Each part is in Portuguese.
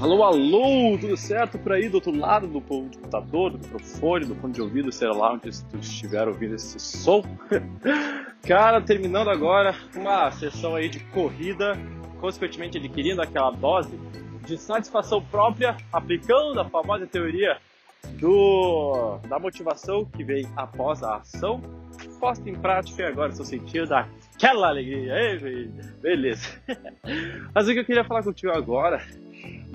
Alô, alô, tudo certo por aí do outro lado do computador, do microfone, do fone de ouvido, sei lá onde tu estiver ouvindo esse som. Cara, terminando agora uma sessão aí de corrida, consequentemente adquirindo aquela dose de satisfação própria, aplicando a famosa teoria do, da motivação que vem após a ação, posta em prática e agora estou sentindo aquela alegria. Ei, beleza. Mas o que eu queria falar contigo agora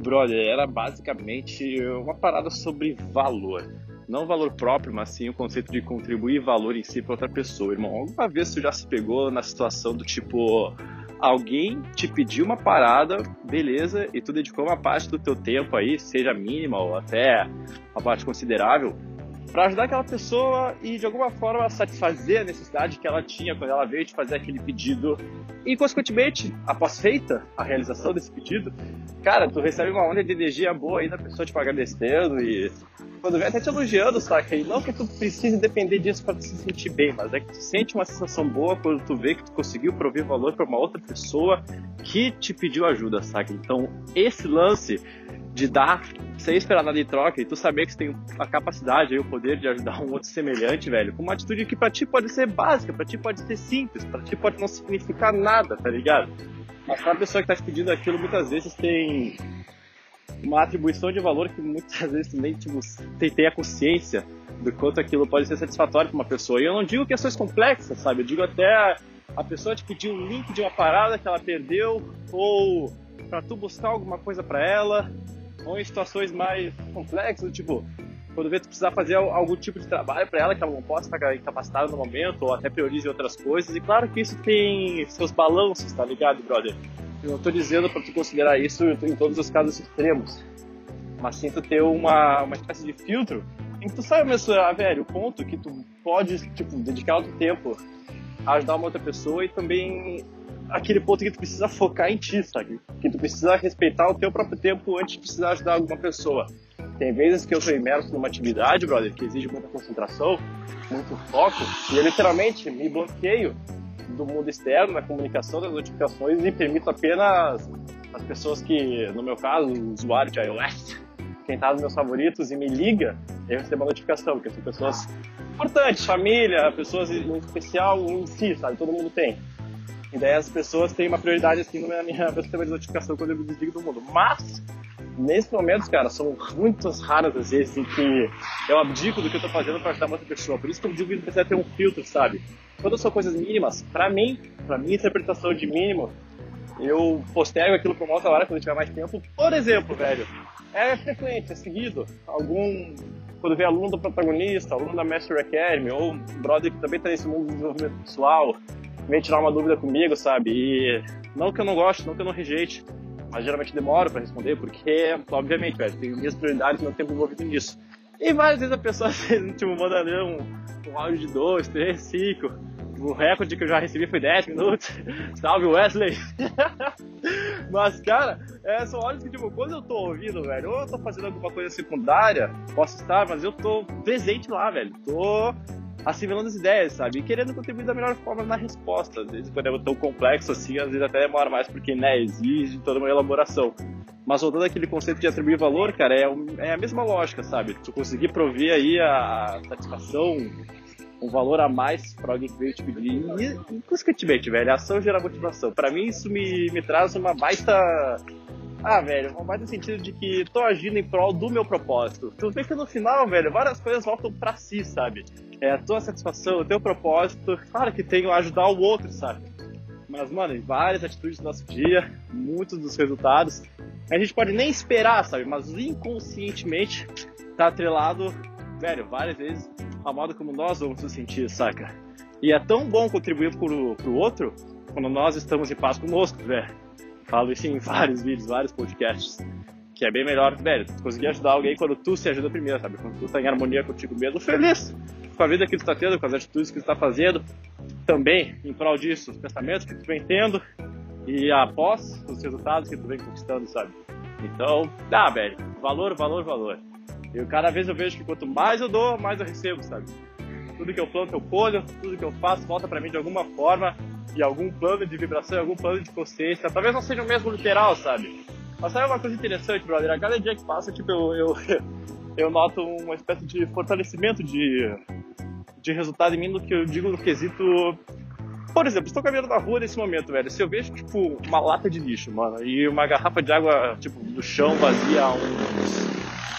brother, era basicamente uma parada sobre valor. Não valor próprio, mas sim o conceito de contribuir valor em si para outra pessoa, irmão. Alguma vez tu já se pegou na situação do tipo alguém te pediu uma parada, beleza, e tu dedicou uma parte do teu tempo aí, seja mínima ou até uma parte considerável, para ajudar aquela pessoa e de alguma forma satisfazer a necessidade que ela tinha quando ela veio te fazer aquele pedido. E consequentemente, após feita a realização desse pedido, cara, tu recebe uma onda de energia boa aí da pessoa te agradecendo e quando vem até te elogiando, saca? E não que tu precise depender disso para se sentir bem, mas é que tu sente uma sensação boa quando tu vê que tu conseguiu prover valor para uma outra pessoa que te pediu ajuda, saca? Então, esse lance de dar sem esperar nada em troca e tu saber que você tem a capacidade e o poder de ajudar um outro semelhante, velho, com uma atitude que pra ti pode ser básica, pra ti pode ser simples, pra ti pode não significar nada, tá ligado? Mas pra pessoa que tá te pedindo aquilo muitas vezes tem uma atribuição de valor que muitas vezes nem tipo, tem, a consciência do quanto aquilo pode ser satisfatório pra uma pessoa. E eu não digo questões complexas, sabe? Eu digo até a pessoa te pedir um link de uma parada que ela perdeu ou para tu buscar alguma coisa para ela ou em situações mais complexas, tipo, quando vê tu precisar fazer algum tipo de trabalho para ela que ela não possa estar incapacitada no momento, ou até priorize outras coisas. E claro que isso tem seus balanços, tá ligado, brother? Eu não tô dizendo para tu considerar isso em todos os casos extremos, mas sim tu ter uma, uma espécie de filtro em que tu sabe mesmo, ah, velho, o ponto que tu pode, tipo, dedicar o teu tempo a ajudar uma outra pessoa e também aquele ponto que tu precisa focar em ti, sabe? Que tu precisa respeitar o teu próprio tempo antes de precisar ajudar alguma pessoa. Tem vezes que eu sou imerso numa atividade, brother, que exige muita concentração, muito foco, e eu literalmente me bloqueio do mundo externo, na comunicação, das notificações e permito apenas as pessoas que, no meu caso, o usuário de iOS, quem tá nos meus favoritos e me liga, eu recebo a notificação, porque são pessoas importantes, família, pessoas em especial em si, sabe? Todo mundo tem. E daí as pessoas têm uma prioridade assim meu, minha, sistema de notificação quando eu me desligo do mundo. Mas, nesses momentos, cara, são muitas raras as vezes em que eu abdico do que eu tô fazendo para ajudar outra pessoa. Por isso que eu digo que precisa ter um filtro, sabe? Quando são coisas mínimas, para mim, para minha interpretação de mínimo, eu postergo aquilo pra uma outra hora quando tiver mais tempo. Por exemplo, velho, é frequente, é seguido, algum quando vê aluno do protagonista, aluno da Master Academy, ou um brother que também tá nesse mundo do desenvolvimento pessoal, vem tirar uma dúvida comigo, sabe? E não que eu não goste, não que eu não rejeite, mas geralmente demoro para responder, porque, obviamente, velho, tenho minhas prioridades meu tempo envolvido nisso. E várias vezes a pessoa, tipo, manda ali um, um áudio de 2, 3, 5. O recorde que eu já recebi foi 10 minutos. Salve Wesley! Mas, cara, é, são horas que, tipo, quando eu tô ouvindo, velho, ou eu tô fazendo alguma coisa secundária, posso estar, mas eu tô presente lá, velho. Tô assimilando as ideias, sabe? E querendo contribuir da melhor forma na resposta. Às vezes, quando é tão complexo assim, às vezes até demora mais, porque, né, exige toda uma elaboração. Mas voltando aquele conceito de atribuir valor, cara, é, é a mesma lógica, sabe? Tu conseguir prover aí a satisfação, um valor a mais para alguém que veio te pedir. E, consequentemente, velho, a ação gera motivação. Para mim, isso me, me traz uma baita ah, velho, mais no sentido de que tô agindo em prol do meu propósito. Tu vê que no final, velho, várias coisas voltam pra si, sabe? É a tua satisfação, o teu propósito. Claro que tem ajudar o outro, sabe? Mas, mano, em várias atitudes do nosso dia, muitos dos resultados, a gente pode nem esperar, sabe? Mas inconscientemente tá atrelado, velho, várias vezes a modo como nós vamos nos sentir, saca? E é tão bom contribuir pro, pro outro quando nós estamos em paz conosco, velho. Falo isso em vários vídeos, vários podcasts. Que é bem melhor, velho, conseguir ajudar alguém quando tu se ajuda primeiro, sabe? Quando tu tá em harmonia contigo mesmo, feliz com a vida que tu tá tendo, com as atitudes que tu tá fazendo. Também, em prol disso, os pensamentos que tu vem tendo e após os resultados que tu vem conquistando, sabe? Então, dá, velho. Valor, valor, valor. E cada vez eu vejo que quanto mais eu dou, mais eu recebo, sabe? Tudo que eu planto eu colho, tudo que eu faço volta para mim de alguma forma, e algum plano de vibração, algum plano de consciência. Talvez não seja o mesmo literal, sabe? Mas sabe uma coisa interessante, brother? A cada dia que passa, tipo, eu, eu, eu noto uma espécie de fortalecimento de, de resultado em mim no que eu digo no quesito. Por exemplo, estou caminhando na rua nesse momento, velho. Se eu vejo, tipo, uma lata de lixo, mano, e uma garrafa de água, tipo, do chão vazia uns.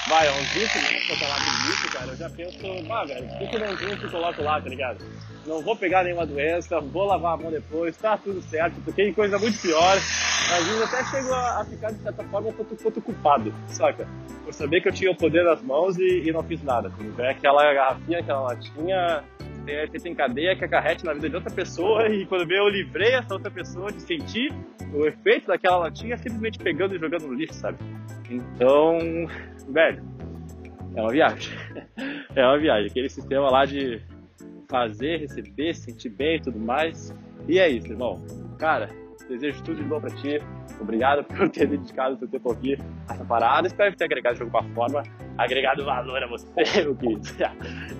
Vai, uns 20 minutos pra lata de lixo, cara, eu já penso, ah, velho, por que eu não junto e coloco lá, tá ligado? Não vou pegar nenhuma doença, vou lavar a mão depois, tá tudo certo, porque tem coisa muito pior. Às vezes até chego a, a ficar, de certa forma, um pouco, culpado, saca? Por saber que eu tinha o poder nas mãos e, e não fiz nada. Assim. É aquela garrafinha, aquela latinha, tem, tem cadeia que acarrete na vida de outra pessoa e quando eu livrei essa outra pessoa de sentir o efeito daquela latinha simplesmente pegando e jogando no lixo, sabe? Então, velho, é uma viagem. É uma viagem. Aquele sistema lá de fazer, receber, sentir bem e tudo mais. E é isso, irmão. Cara, Desejo tudo de bom pra ti. Obrigado por ter dedicado seu tempo aqui a essa parada. Espero ter agregado de alguma forma, agregado valor a você, meu querido.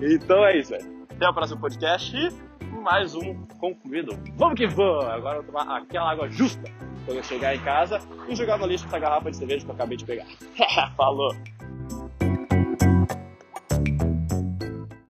Então é isso, velho. Até o próximo podcast e mais um concluído. Vamos que vamos! Agora eu vou tomar aquela água justa quando eu chegar em casa e jogar no lixo essa garrafa de cerveja que eu acabei de pegar. Falou!